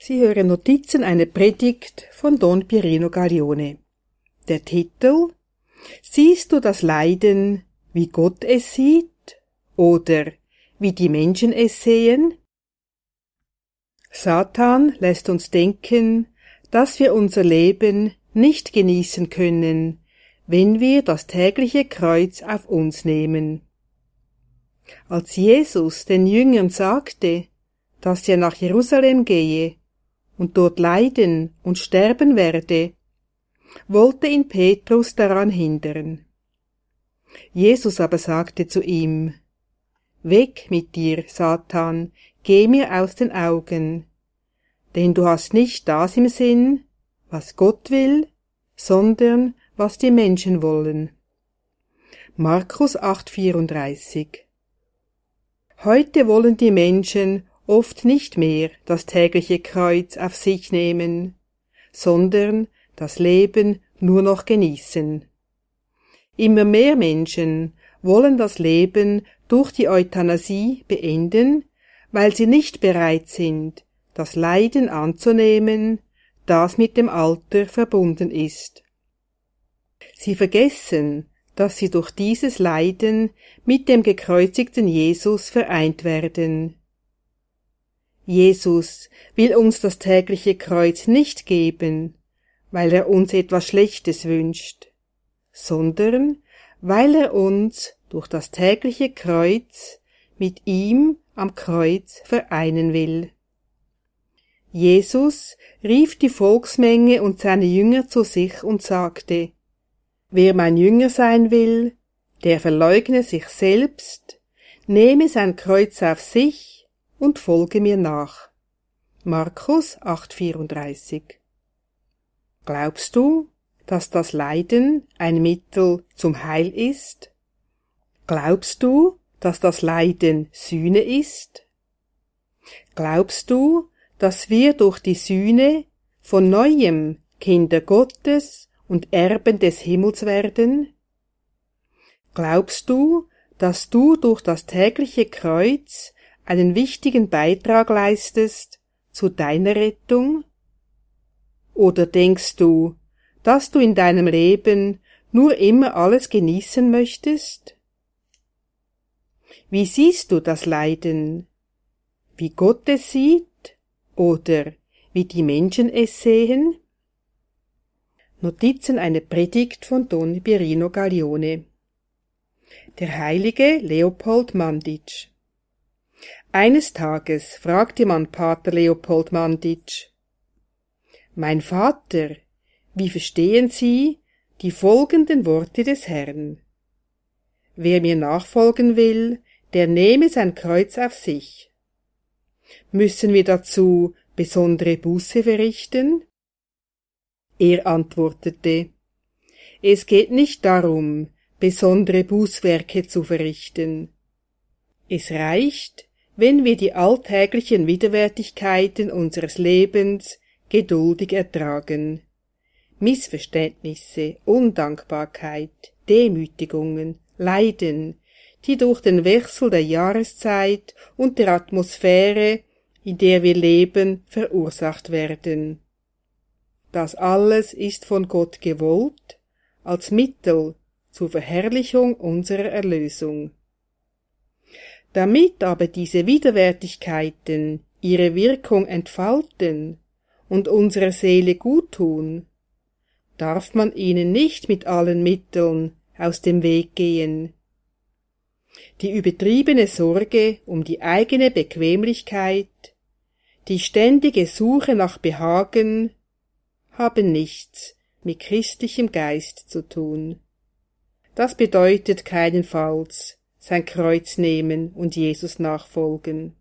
Sie hören Notizen einer Predigt von Don Pierino Gaglione. Der Titel Siehst du das Leiden, wie Gott es sieht oder wie die Menschen es sehen? Satan lässt uns denken, dass wir unser Leben nicht genießen können, wenn wir das tägliche Kreuz auf uns nehmen. Als Jesus den Jüngern sagte, dass er nach Jerusalem gehe und dort leiden und sterben werde, wollte ihn Petrus daran hindern. Jesus aber sagte zu ihm, Weg mit dir, Satan, geh mir aus den Augen, denn du hast nicht das im Sinn, was Gott will, sondern was die Menschen wollen. Markus 8,34 Heute wollen die Menschen oft nicht mehr das tägliche Kreuz auf sich nehmen, sondern das Leben nur noch genießen. Immer mehr Menschen wollen das Leben durch die Euthanasie beenden, weil sie nicht bereit sind, das Leiden anzunehmen, das mit dem Alter verbunden ist. Sie vergessen, dass sie durch dieses Leiden mit dem gekreuzigten Jesus vereint werden. Jesus will uns das tägliche Kreuz nicht geben, weil er uns etwas Schlechtes wünscht, sondern weil er uns durch das tägliche Kreuz mit ihm am Kreuz vereinen will. Jesus rief die Volksmenge und seine Jünger zu sich und sagte, Wer mein Jünger sein will, der verleugne sich selbst, nehme sein Kreuz auf sich und folge mir nach. Markus 8,34 Glaubst du, dass das Leiden ein Mittel zum Heil ist? Glaubst du, dass das Leiden Sühne ist? Glaubst du, dass wir durch die Sühne von neuem Kinder Gottes und Erben des Himmels werden? Glaubst du, dass du durch das tägliche Kreuz einen wichtigen Beitrag leistest zu deiner Rettung? Oder denkst du, dass du in deinem Leben nur immer alles genießen möchtest? Wie siehst du das Leiden? Wie Gott es sieht oder wie die Menschen es sehen? Notizen einer Predigt von Don Birino Gaglione. Der heilige Leopold Manditsch eines Tages fragte man Pater Leopold Manditsch Mein Vater, wie verstehen Sie die folgenden Worte des Herrn? Wer mir nachfolgen will, der nehme sein Kreuz auf sich. Müssen wir dazu besondere Buße verrichten? Er antwortete Es geht nicht darum, besondere Bußwerke zu verrichten. Es reicht, wenn wir die alltäglichen Widerwärtigkeiten unseres Lebens geduldig ertragen. Missverständnisse, Undankbarkeit, Demütigungen, Leiden, die durch den Wechsel der Jahreszeit und der Atmosphäre, in der wir leben, verursacht werden. Das alles ist von Gott gewollt, als Mittel zur Verherrlichung unserer Erlösung. Damit aber diese Widerwärtigkeiten ihre Wirkung entfalten und unserer Seele gut tun, darf man ihnen nicht mit allen Mitteln aus dem Weg gehen. Die übertriebene Sorge um die eigene Bequemlichkeit, die ständige Suche nach Behagen haben nichts mit christlichem Geist zu tun. Das bedeutet keinenfalls, sein Kreuz nehmen und Jesus nachfolgen.